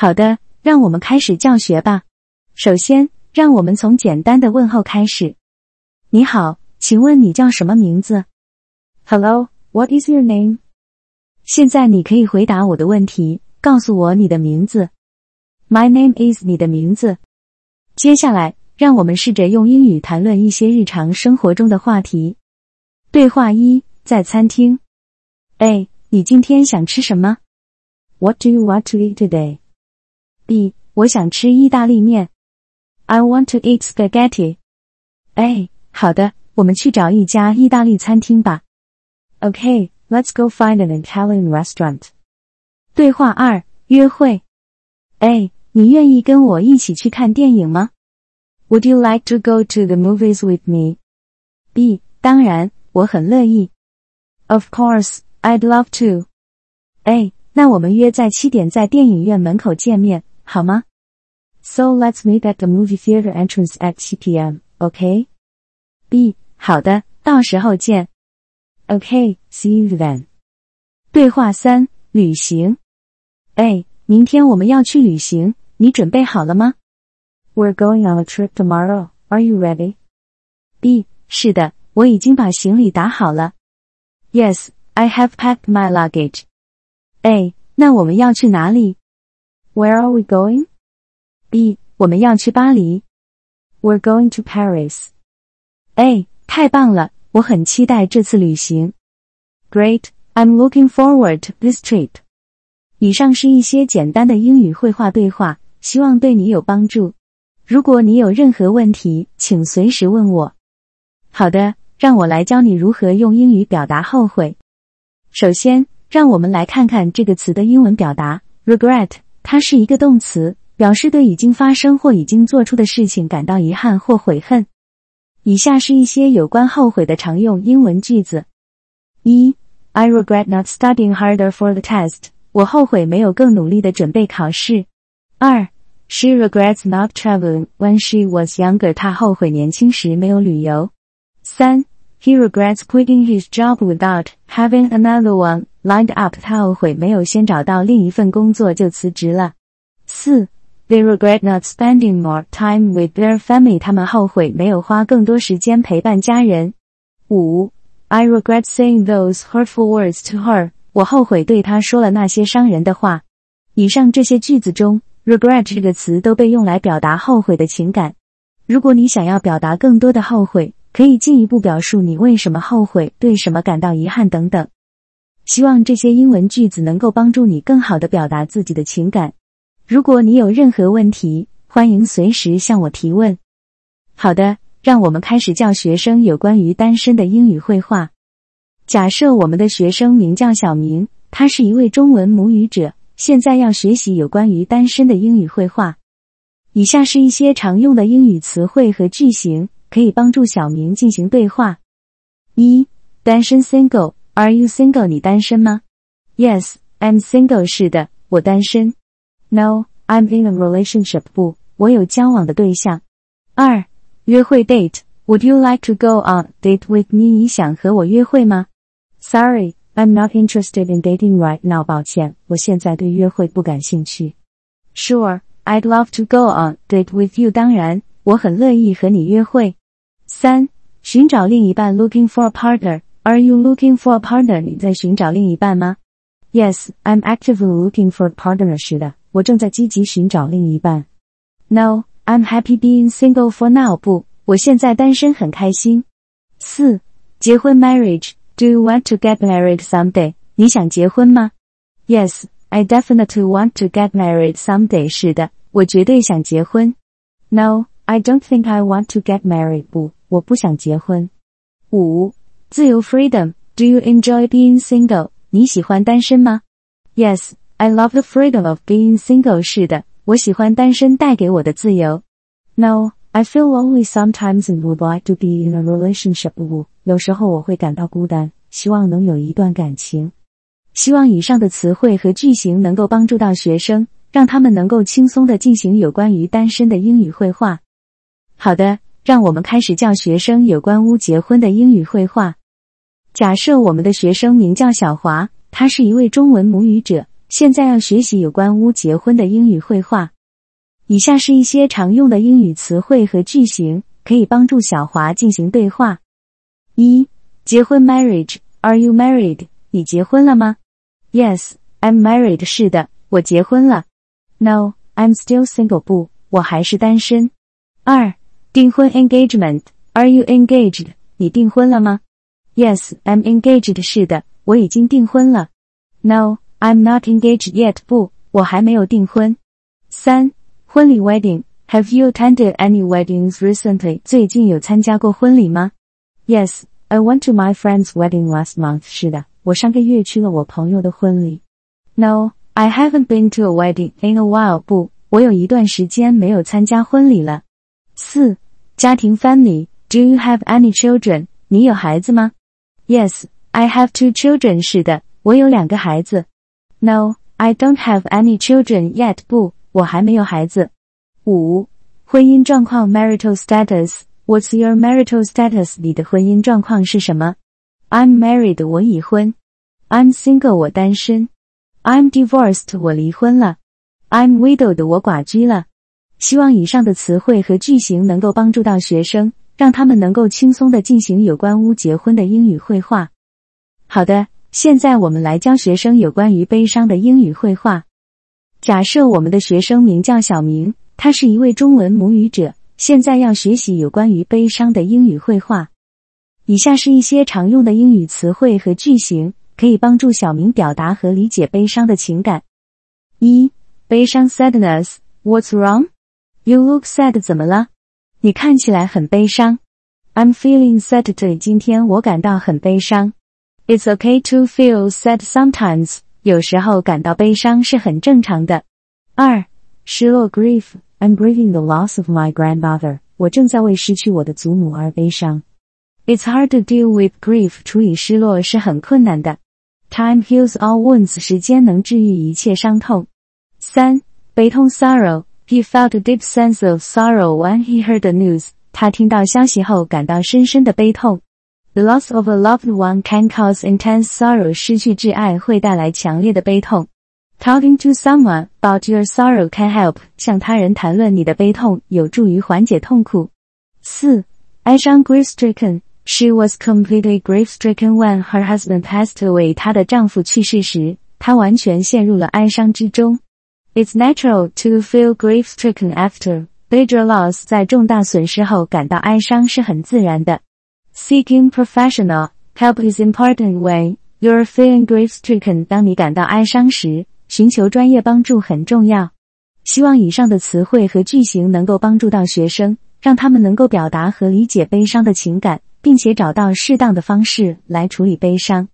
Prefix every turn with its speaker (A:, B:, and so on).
A: 好的，让我们开始教学吧。首先，让我们从简单的问候开始。你好，请问你叫什么名字？Hello, what is your name？现在你可以回答我的问题，告诉我你的名字。My name is 你的名字。接下来，让我们试着用英语谈论一些日常生活中的话题。对话一：在餐厅。A，你今天想吃什么？What do you want to eat today? B，我想吃意大利面。I want to eat spaghetti. A，好的，我们去找一家意大利餐厅吧。Okay, let's go find an Italian restaurant. 对话二：约会。A，你愿意跟我一起去看电影吗？Would you like to go to the movies with me? B，当然，我很乐意。Of course, I'd love to. A，那我们约在七点在电影院门口见面。 好吗？So let's meet at the movie theater entrance at 7 p.m. OK? B 好的，到时候见。OK, see you then. 对话三：旅行。A 明天我们要去旅行，你准备好了吗？We're going on a trip tomorrow. Are you ready? B 是的，我已经把行李打好了。Yes, I have packed my luggage. A 那我们要去哪里 ？where are we going? B. 我们要去巴黎。We're going to Paris. A. 太棒了，我很期待这次旅行。Great, I'm looking forward to this trip. 以上是一些简单的英语绘画对话，希望对你有帮助。如果你有任何问题，请随时问我。好的，让我来教你如何用英语表达后悔。首先，让我们来看看这个词的英文表达：regret。它是一个动词，表示对已经发生或已经做出的事情感到遗憾或悔恨。以下是一些有关后悔的常用英文句子：一，I regret not studying harder for the test。我后悔没有更努力的准备考试。二，She regrets not traveling when she was younger。她后悔年轻时没有旅游。三，He regrets quitting his job without having another one。Lined up，他后悔没有先找到另一份工作就辞职了。四，They regret not spending more time with their family。他们后悔没有花更多时间陪伴家人。五，I regret saying those hurtful words to her。我后悔对她说了那些伤人的话。以上这些句子中，regret 这个词都被用来表达后悔的情感。如果你想要表达更多的后悔，可以进一步表述你为什么后悔，对什么感到遗憾等等。希望这些英文句子能够帮助你更好的表达自己的情感。如果你有任何问题，欢迎随时向我提问。好的，让我们开始教学生有关于单身的英语绘画。假设我们的学生名叫小明，他是一位中文母语者，现在要学习有关于单身的英语绘画。以下是一些常用的英语词汇和句型，可以帮助小明进行对话。一，单身 single。Are you single？你单身吗？Yes, I'm single。是的，我单身。No, I'm in a relationship。不，我有交往的对象。二，约会 date。Would you like to go on date with me？你想和我约会吗？Sorry, I'm not interested in dating right now。抱歉，我现在对约会不感兴趣。Sure, I'd love to go on date with you。当然，我很乐意和你约会。三，寻找另一半，looking for a partner。 Are you looking for a partner？你在寻找另一半吗？Yes, I'm actively looking for a partner. 是的，我正在积极寻找另一半。No, I'm happy being single for now. 不，我现在单身很开心。四，结婚 marriage. Do you want to get married someday？你想结婚吗？Yes, I definitely want to get married someday. 是的，我绝对想结婚。No, I don't think I want to get married. 不，我不想结婚。五。 自由 freedom. Do you enjoy being single? 你喜欢单身吗？Yes, I love the freedom of being single. 是的，我喜欢单身带给我的自由。No, I feel lonely sometimes and would like to be in a relationship. 有时候我会感到孤单，希望能有一段感情。希望以上的词汇和句型能够帮助到学生，让他们能够轻松的进行有关于单身的英语绘画。好的，让我们开始教学生有关乌结婚的英语绘画。假设我们的学生名叫小华，他是一位中文母语者，现在要学习有关乌结婚的英语会话。以下是一些常用的英语词汇和句型，可以帮助小华进行对话。一、结婚 （marriage），Are you married？你结婚了吗？Yes，I'm married。是的，我结婚了。No，I'm still single。不，我还是单身。二、订婚 （engagement），Are you engaged？你订婚了吗 ？Yes，I'm engaged。是的，我已经订婚了。No，I'm not engaged yet。不，我还没有订婚。三、婚礼 （wedding），Have you attended any weddings recently？最近有参加过婚礼吗？Yes，I went to my friend's wedding last month。是的。我上个月去了我朋友的婚礼。No, I haven't been to a wedding in a while. 不，我有一段时间没有参加婚礼了。四、家庭 family. Do you have any children? 你有孩子吗 ？Yes, I have two children. 是的，我有两个孩子。No, I don't have any children yet. 不，我还没有孩子。五、婚姻状况 marital status. What's your marital status? 你的婚姻状况是什么？I'm married，我已婚。I'm single，我单身。I'm divorced，我离婚了。I'm widowed，我寡居了。希望以上的词汇和句型能够帮助到学生，让他们能够轻松的进行有关屋结婚的英语会话。好的，现在我们来教学生有关于悲伤的英语会话。假设我们的学生名叫小明，他是一位中文母语者，现在要学习有关于悲伤的英语会话。以下是一些常用的英语词汇和句型，可以帮助小明表达和理解悲伤的情感。一、悲伤 （sadness），What's wrong？You look sad，怎么了？你看起来很悲伤。I'm feeling sad today，今天我感到很悲伤。It's okay to feel sad sometimes，有时候感到悲伤是很正常的。二、失落 （grief），I'm grieving the loss of my grandmother，我正在为失去我的祖母而悲伤。It's hard to deal with grief. 处理失落是很困难的。Time heals all wounds. 时间能治愈一切伤痛。三、悲痛 sorrow. He felt a deep sense of sorrow when he heard the news. 他听到消息后感到深深的悲痛。The loss of a loved one can cause intense sorrow. 失去挚爱会带来强烈的悲痛。Talking to someone about your sorrow can help. 向他人谈论你的悲痛有助于缓解痛苦。四、哀伤 grief-stricken. She was completely grief-stricken when her husband passed away. 她的丈夫去世时，她完全陷入了哀伤之中。 It's natural to feel grief-stricken after major loss. 在重大损失后感到哀伤是很自然的。Seeking professional help is important when you're feeling grief-stricken. 当你感到哀伤时，寻求专业帮助很重要。希望以上的词汇和句型能够帮助到学生，让他们能够表达和理解悲伤的情感。并且找到适当的方式来处理悲伤。